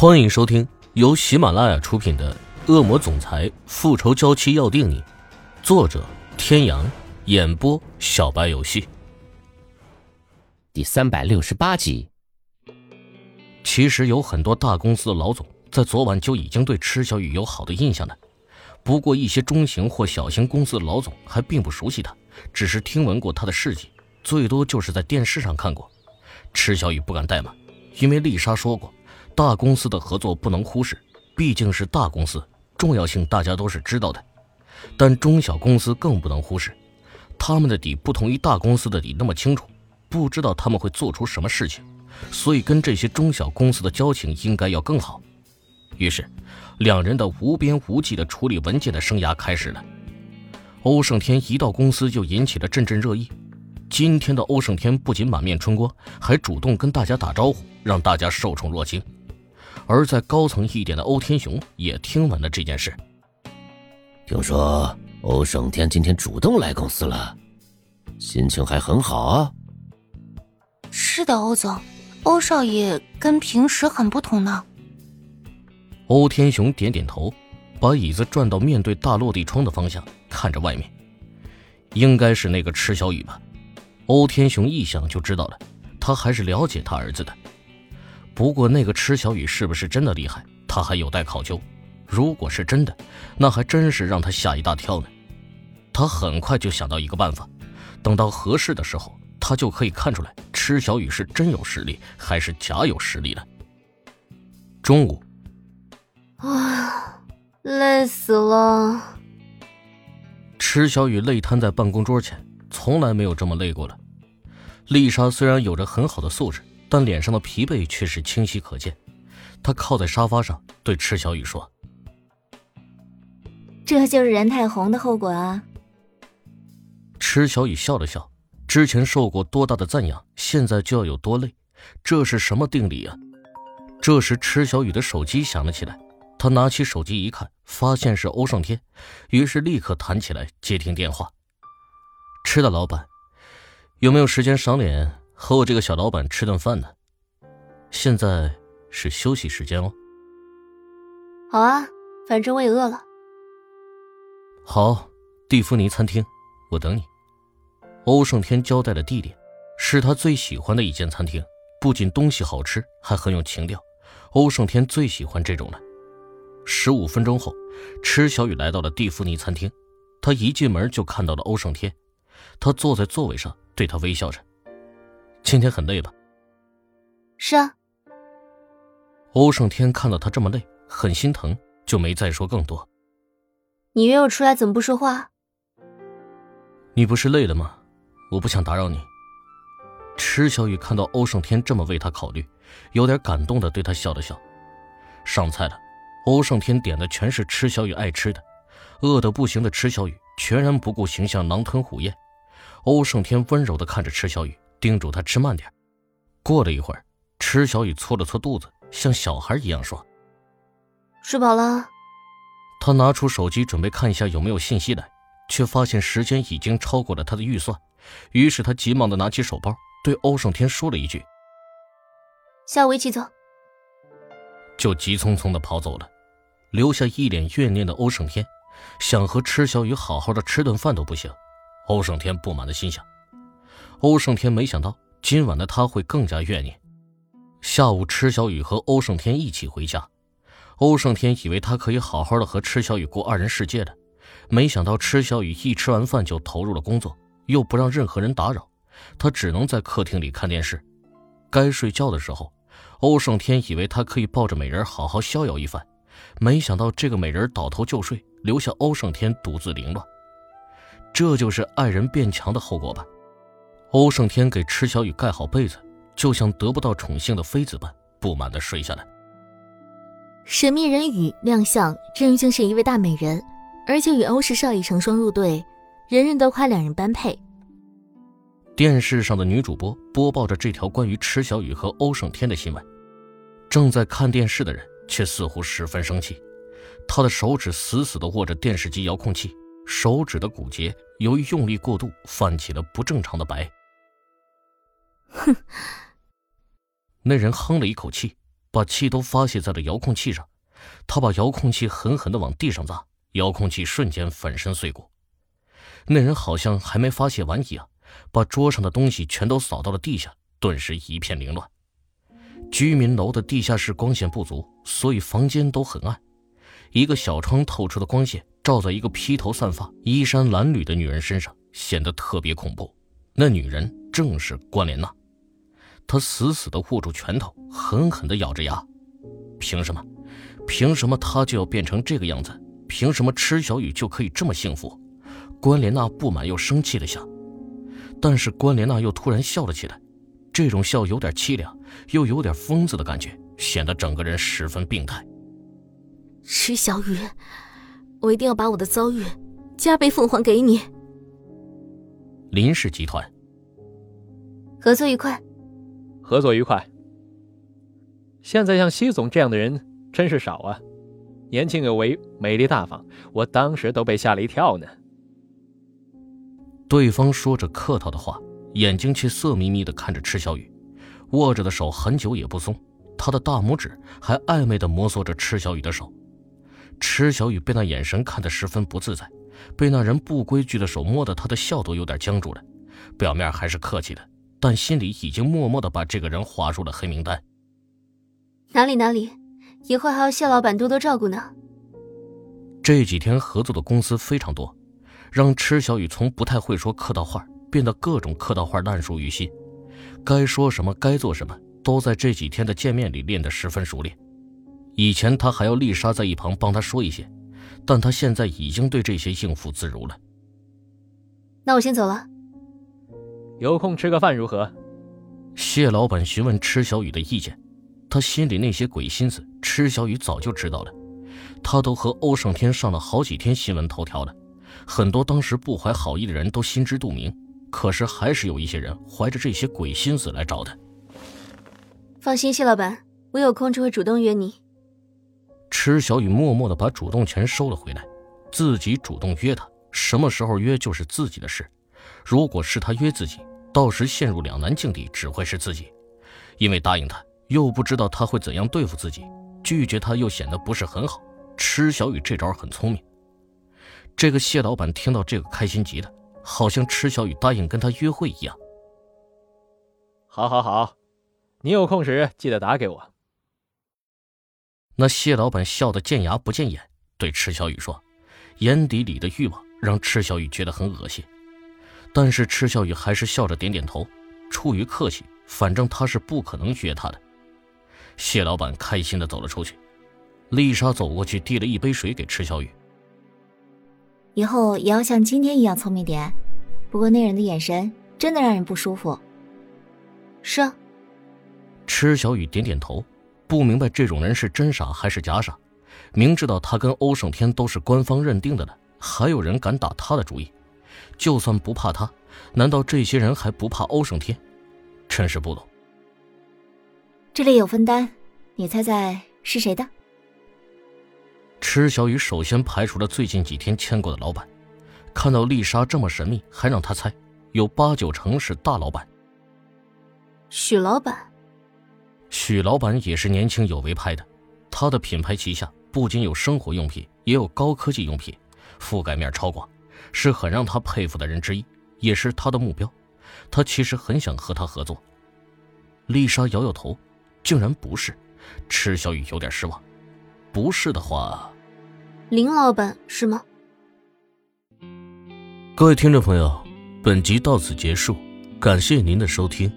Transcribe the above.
欢迎收听由喜马拉雅出品的《恶魔总裁复仇娇妻要定你》，作者：天阳，演播：小白游戏。第三百六十八集。其实有很多大公司的老总在昨晚就已经对池小雨有好的印象了，不过一些中型或小型公司的老总还并不熟悉他，只是听闻过他的事迹，最多就是在电视上看过。池小雨不敢怠慢，因为丽莎说过，大公司的合作不能忽视，毕竟是大公司，重要性大家都是知道的。但中小公司更不能忽视，他们的底不同于大公司的底那么清楚，不知道他们会做出什么事情。所以，跟这些中小公司的交情应该要更好。于是，两人的无边无际的处理文件的生涯开始了。欧胜天一到公司就引起了阵阵热议。今天的欧胜天不仅满面春光，还主动跟大家打招呼，让大家受宠若惊。而在高层一点的欧天雄也听闻了这件事。听说欧胜天今天主动来公司了，心情还很好啊。是的，欧总。欧少爷跟平时很不同呢。欧天雄点点头，把椅子转到面对大落地窗的方向，看着外面。应该是那个池小雨吧？欧天雄一想就知道了，他还是了解他儿子的。不过那个池小雨是不是真的厉害，他还有待考究。如果是真的，那还真是让他吓一大跳呢。他很快就想到一个办法，等到合适的时候。他就可以看出来，池小雨是真有实力还是假有实力了。中午，啊，累死了。池小雨累瘫在办公桌前，从来没有这么累过了。丽莎虽然有着很好的素质，但脸上的疲惫却是清晰可见。他靠在沙发上，对池小雨说：“这就是任太红的后果啊。”池小雨笑了笑。之前受过多大的赞扬，现在就要有多累，这是什么定理啊？这时，池小雨的手机响了起来，他拿起手机一看，发现是欧胜天，于是立刻弹起来接听电话。吃的老板，有没有时间赏脸和我这个小老板吃顿饭呢？现在是休息时间哦。好啊，反正我也饿了。好，蒂芙尼餐厅，我等你。欧胜天交代的地点，是他最喜欢的一间餐厅，不仅东西好吃，还很有情调。欧胜天最喜欢这种了。十五分钟后，池小雨来到了蒂芙尼餐厅，他一进门就看到了欧胜天，他坐在座位上，对他微笑着。今天很累吧？是啊。欧胜天看到他这么累，很心疼，就没再说更多。你约我出来，怎么不说话？你不是累了吗？我不想打扰你。池小雨看到欧胜天这么为他考虑，有点感动的对他笑了笑。上菜了，欧胜天点的全是池小雨爱吃的。饿得不行的池小雨全然不顾形象，狼吞虎咽。欧胜天温柔的看着池小雨，叮嘱他吃慢点。过了一会儿，池小雨搓了搓肚子，像小孩一样说：“吃饱了。”他拿出手机准备看一下有没有信息来，却发现时间已经超过了他的预算。于是他急忙的拿起手包，对欧胜天说了一句：“下午一起走。”就急匆匆的跑走了，留下一脸怨念的欧胜天，想和池小雨好好的吃顿饭都不行。欧胜天不满的心想：欧胜天没想到今晚的他会更加怨念。下午，池小雨和欧胜天一起回家，欧胜天以为他可以好好的和池小雨过二人世界的，没想到池小雨一吃完饭就投入了工作。又不让任何人打扰，他只能在客厅里看电视。该睡觉的时候，欧胜天以为他可以抱着美人好好逍遥一番，没想到这个美人倒头就睡，留下欧胜天独自凌乱。这就是爱人变强的后果吧？欧胜天给池小雨盖好被子，就像得不到宠幸的妃子般不满地睡下来。神秘人雨亮相，真竟是一位大美人，而且与欧氏少爷成双入对。人人都夸两人般配。电视上的女主播播报着这条关于池小雨和欧胜天的新闻，正在看电视的人却似乎十分生气，他的手指死死地握着电视机遥控器，手指的骨节由于用力过度泛起了不正常的白。哼！那人哼了一口气，把气都发泄在了遥控器上。他把遥控器狠狠的往地上砸，遥控器瞬间粉身碎骨。那人好像还没发泄完一样，把桌上的东西全都扫到了地下，顿时一片凌乱。居民楼的地下室光线不足，所以房间都很暗。一个小窗透出的光线照在一个披头散发、衣衫褴褛的女人身上，显得特别恐怖。那女人正是关莲娜，她死死地握住拳头，狠狠地咬着牙。凭什么？凭什么他就要变成这个样子？凭什么池小雨就可以这么幸福？关莲娜不满又生气地想，但是关莲娜又突然笑了起来，这种笑有点凄凉，又有点疯子的感觉，显得整个人十分病态。池小雨，我一定要把我的遭遇加倍奉还给你。林氏集团，合作愉快，合作愉快。现在像西总这样的人真是少啊，年轻有为，美丽大方，我当时都被吓了一跳呢。对方说着客套的话，眼睛却色眯眯的看着池小雨，握着的手很久也不松，他的大拇指还暧昧的摩挲着池小雨的手。池小雨被那眼神看得十分不自在，被那人不规矩的手摸得他的笑都有点僵住了。表面还是客气的，但心里已经默默的把这个人划入了黑名单。哪里哪里，以后还要谢老板多多照顾呢。这几天合作的公司非常多，让池小雨从不太会说客套话，变得各种客套话烂熟于心。该说什么，该做什么，都在这几天的见面里练得十分熟练。以前他还要丽莎在一旁帮他说一些，但他现在已经对这些应付自如了。那我先走了。有空吃个饭如何？谢老板询问池小雨的意见，他心里那些鬼心思，池小雨早就知道了。他都和欧胜天上了好几天新闻头条了，很多当时不怀好意的人都心知肚明，可是还是有一些人怀着这些鬼心思来找他。放心，谢老板，我有空就会主动约你。池小雨默默的把主动权收了回来，自己主动约他，什么时候约就是自己的事。如果是他约自己，到时陷入两难境地只会是自己，因为答应他又不知道他会怎样对付自己，拒绝他又显得不是很好。池小雨这招很聪明。这个谢老板听到这个开心极了，好像池小雨答应跟他约会一样。好，好，好，你有空时记得打给我。那谢老板笑得见牙不见眼，对池小雨说，眼底里的欲望让池小雨觉得很恶心，但是池小雨还是笑着点点头，出于客气，反正他是不可能约她的。谢老板开心的走了出去，丽莎走过去递了一杯水给池小雨。以后也要像今天一样聪明点，不过那人的眼神真的让人不舒服。是啊，池小雨点点头。不明白这种人是真傻还是假傻，明知道他跟欧胜天都是官方认定的了，还有人敢打他的主意。就算不怕他，难道这些人还不怕欧胜天？真是不懂。这里有分单，你猜猜是谁的？池小雨首先排除了最近几天签过的老板，看到丽莎这么神秘，还让他猜，有八九成是大老板。许老板。许老板也是年轻有为派的，他的品牌旗下不仅有生活用品，也有高科技用品，覆盖面超广，是很让他佩服的人之一，也是他的目标。他其实很想和他合作。丽莎摇摇头，竟然不是。池小雨有点失望，不是的话，林老板是吗？各位听众朋友，本集到此结束，感谢您的收听。